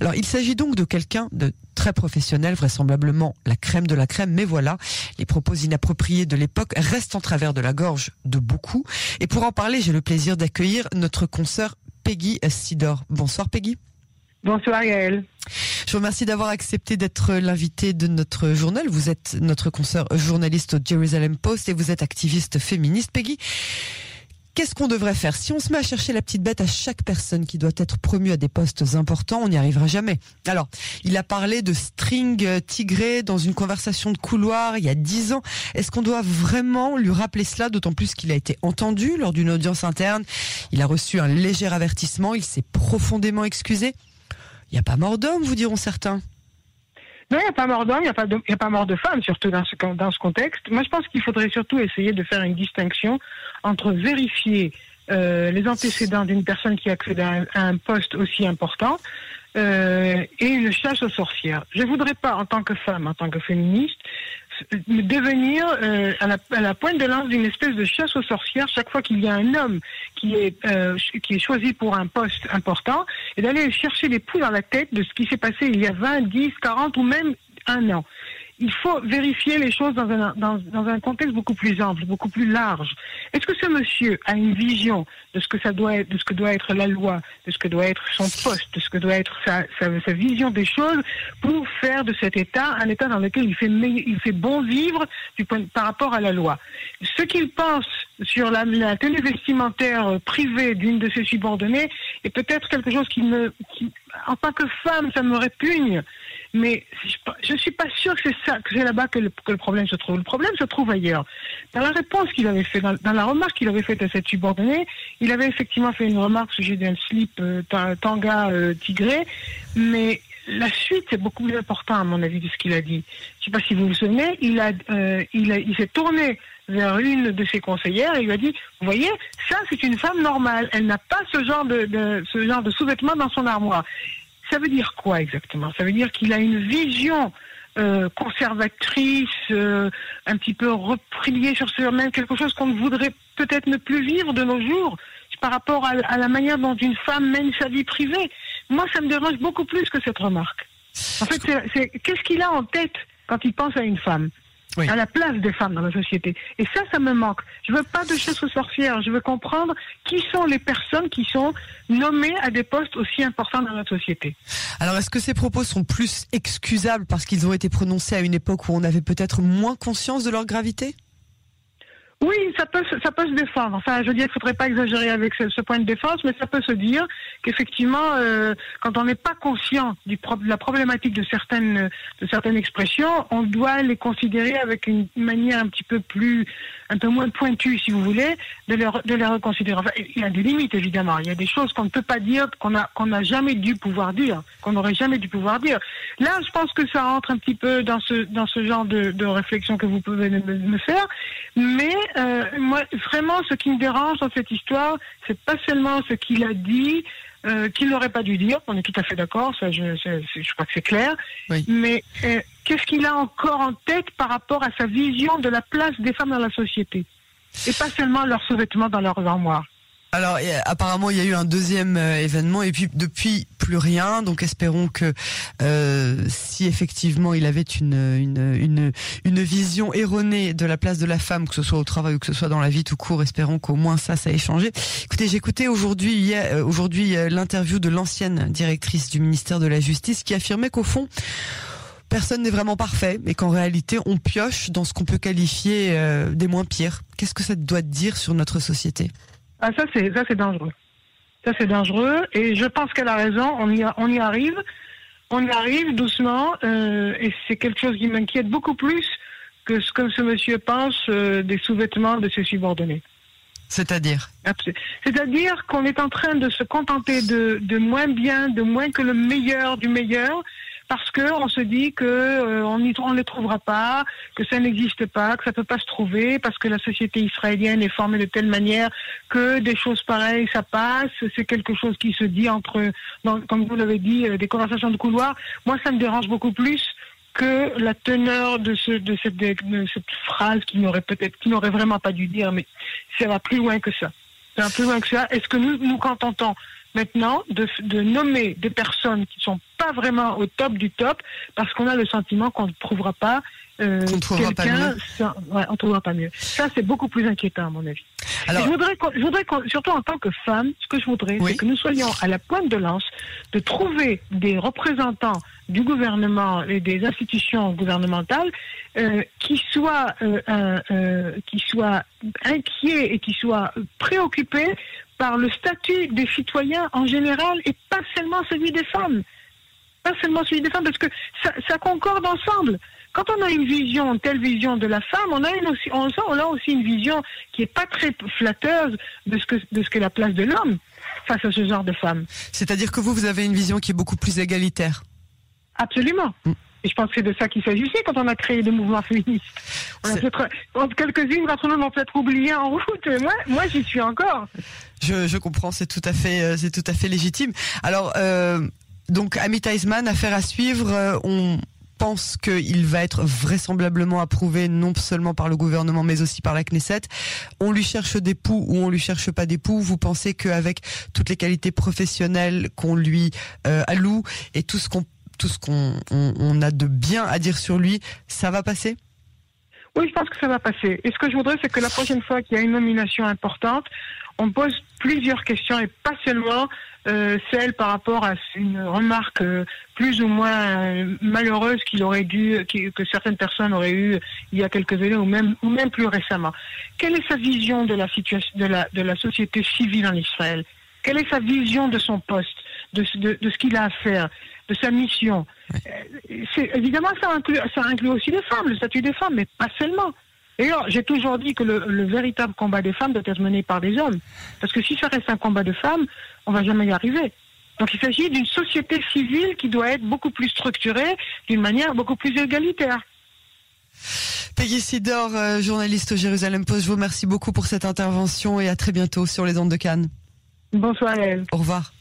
Alors, il s'agit donc de quelqu'un de très professionnel, vraisemblablement la crème de la crème, mais voilà, les propos inappropriés de l'époque restent en travers de la gorge de beaucoup. Et pour en parler, j'ai le plaisir d'accueillir notre consoeur Peggy Sidor. Bonsoir Peggy. Bonsoir Gaëlle. Je vous remercie d'avoir accepté d'être l'invité de notre journal. Vous êtes notre consoeur journaliste au Jerusalem Post et vous êtes activiste féministe. Peggy, Qu'est-ce qu'on devrait faire Si on se met à chercher la petite bête à chaque personne qui doit être promue à des postes importants, on n'y arrivera jamais. Alors, il a parlé de string tigré dans une conversation de couloir il y a dix ans. Est-ce qu'on doit vraiment lui rappeler cela, d'autant plus qu'il a été entendu lors d'une audience interne? Il a reçu un léger avertissement, il s'est profondément excusé. Il n'y a pas mort d'homme, vous diront certains. Non, il n'y a pas mort d'homme, il n'y a, pas a pas mort de femme, surtout dans ce, dans ce contexte. Moi, je pense qu'il faudrait surtout essayer de faire une distinction entre vérifier euh, les antécédents d'une personne qui accède à un, poste aussi important euh, et une chasse aux sorcières. Je ne voudrais pas, en tant que femme, en tant que féministe, devenir euh, à, la, pointe de lance d'une espèce de chasse aux sorcières chaque fois qu'il y a un homme qui est, euh, qui est choisi pour un poste important et d'aller chercher les poules dans la tête de ce qui s'est passé il y a 20, 10, 40 ou même un an il faut vérifier les choses dans un, dans, un contexte beaucoup plus ample, beaucoup plus large. Est-ce que ce monsieur a une vision de ce que ça doit être, de ce que doit être la loi, de ce que doit être son poste, de ce que doit être sa, sa, sa vision des choses pour faire de cet État un État dans lequel il fait, il fait bon vivre du point, par rapport à la loi? Ce qu'il pense sur la, la tenue vestimentaire privée d'une de ses subordonnées est peut-être quelque chose qui me, qui, en tant que femme, ça me répugne. Mais je ne suis pas sûre que c'est ça, que c'est là-bas que le, problème se trouve. Le problème se trouve ailleurs. Dans la réponse qu'il avait fait, dans, la remarque qu'il avait faite à cette subordonnée, il avait effectivement fait une remarque au sujet d'un slip euh, tanga euh, tigré, mais la suite c'est beaucoup plus important à mon avis de ce qu'il a dit. Je ne sais pas si vous vous souvenez, il a, euh, il, a, il s'est tourné vers une de ses conseillères et lui a dit vous voyez ça c'est une femme normale elle n'a pas ce genre de ce genre de sous-vêtements dans son armoire ça veut dire quoi exactement? Ça veut dire qu'il a une vision euh, conservatrice, euh, un petit peu repliée sur soi-même, quelque chose qu'on voudrait peut-être ne plus vivre de nos jours par rapport à, à, la manière dont une femme mène sa vie privée. Moi, ça me dérange beaucoup plus que cette remarque. En fait, c'est qu'est-ce qu'il a en tête quand il pense à une femme? Oui. à la place des femmes dans la société. Et ça, ça me manque. Je veux pas de chasse aux sorcières. Je veux comprendre qui sont les personnes qui sont nommées à des postes aussi importants dans notre société. Alors, est-ce que ces propos sont plus excusables parce qu'ils ont été prononcés à une époque où on avait peut-être moins conscience de leur gravité? Oui, ça peut, ça peut se défendre. Enfin, je veux dire, il faudrait pas exagérer avec ce, ce, point de défense, mais ça peut se dire qu'effectivement, euh, quand on n'est pas conscient du pro de la problématique de certaines, de certaines expressions, on doit les considérer avec une manière un petit peu plus, un peu moins pointue, si vous voulez, de les, de les reconsidérer. Enfin, il y a des limites, évidemment. Il y a des choses qu'on ne peut pas dire, qu'on a, qu'on n'a jamais dû pouvoir dire, qu'on n'aurait jamais dû pouvoir dire. Là, je pense que ça rentre un petit peu dans ce, dans ce genre de, de réflexion que vous pouvez me, me faire, mais euh, moi, vraiment, ce qui me dérange dans cette histoire, c'est pas seulement ce qu'il a dit, euh, qu'il n'aurait pas dû dire. On est tout à fait d'accord, ça, je, je, crois que c'est clair. Oui. Mais euh, qu'est-ce qu'il a encore en tête par rapport à sa vision de la place des femmes dans la société? Et pas seulement leurs sous-vêtements dans leurs armoires. Alors apparemment il y a eu un deuxième euh, événement et puis depuis plus rien. Donc espérons que euh, si effectivement il avait une, une vision erronée de la place de la femme, que ce soit au travail ou que ce soit dans la vie tout court, espérons qu'au moins ça ça ait changé. Écoutez, écouté aujourd'hui euh, aujourd'hui l'interview de l'ancienne directrice du ministère de la Justice qui affirmait qu'au fond personne n'est vraiment parfait et qu'en réalité on pioche dans ce qu'on peut qualifier des moins pires. Qu'est-ce que ça doit dire sur notre société? Ah, ça, c'est, ça, c'est dangereux. Ça, c'est dangereux. Et je pense qu'elle a raison. On y, a, on y arrive. On y arrive doucement. Euh, et c'est quelque chose qui m'inquiète beaucoup plus que ce que ce monsieur pense euh, des sous-vêtements de ses subordonnés. C'est-à-dire? C'est-à-dire qu'on est en train de se contenter de, de moins bien, de moins que le meilleur du meilleur, parce que on se dit que euh, on ne les trouvera pas, que ça n'existe pas, que ça peut pas se trouver, parce que la société israélienne est formée de telle manière que des choses pareilles ça passe. C'est quelque chose qui se dit entre, comme vous l'avez dit, euh, des conversations de couloir. Moi, ça me dérange beaucoup plus que la teneur de, ce, cette, phrase qui n'aurait peut-être, n'aurait vraiment pas dû dire, mais ça va plus loin que ça. Ça va plus loin que ça. Est-ce que nous, nous, quand on entend maintenant de, de nommer des personnes qui sont pas vraiment au top du top parce qu'on a le sentiment qu'on ne trouvera pas euh, quelqu'un, ouais, on trouvera pas mieux. Ça, c'est beaucoup plus inquiétant, à mon avis. Alors, je voudrais, je voudrais surtout en tant que femme, ce que je voudrais, c'est que nous soyons à la pointe de lance de trouver des représentants du gouvernement et des institutions gouvernementales euh, qui soient euh, euh, qui soient inquiets et qui soient préoccupés par le statut des citoyens en général et pas seulement celui des femmes. Pas seulement celui des femmes, parce que ça, ça concorde ensemble quand on a une vision, une telle vision de la femme, on a, une aussi, on, on a aussi une vision qui est pas très flatteuse de ce que de ce qu'est la place de l'homme face à ce genre de femme. C'est-à-dire que vous, vous avez une vision qui est beaucoup plus égalitaire. Absolument. Mm. Et je pense que c'est de ça qu'il s'agissait quand on a créé des mouvements féministes. Quelques-unes d'entre nous l'ont peut-être oublié en route. Moi, moi j'y suis encore. Je, je comprends, c'est tout à fait, euh, c'est tout à fait légitime. Alors, euh, donc, Amit Eisman, affaire à suivre. Euh, on, pense qu'il va être vraisemblablement approuvé non seulement par le gouvernement mais aussi par la Knesset. On lui cherche des poux ou on lui cherche pas des poux. Vous pensez qu'avec toutes les qualités professionnelles qu'on lui euh, alloue et tout ce qu'on tout ce qu'on on, a de bien à dire sur lui, ça va passer? Oui, je pense que ça va passer. Et ce que je voudrais, c'est que la prochaine fois qu'il y a une nomination importante, on pose plusieurs questions et pas seulement euh, celle par rapport à une remarque euh, plus ou moins euh, malheureuse qu'il aurait dû, que certaines personnes auraient eu il y a quelques années ou même, plus récemment. Quelle est sa vision de la situation, de la, société civile en Israël? Quelle est sa vision de son poste, de ce qu'il a à faire, de sa mission C'est Évidemment, ça inclut, ça inclut aussi les femmes, le statut des femmes, mais pas seulement. D'ailleurs, j'ai toujours dit que le, véritable combat des femmes doit être mené par des hommes. Parce que si ça reste un combat de femmes, on va jamais y arriver. Donc il s'agit d'une société civile qui doit être beaucoup plus structurée, d'une manière beaucoup plus égalitaire. Peggy Sidor, euh, journaliste au Jérusalem Post, je vous remercie beaucoup pour cette intervention et à très bientôt sur les ondes de Cannes. Bonsoir Au revoir.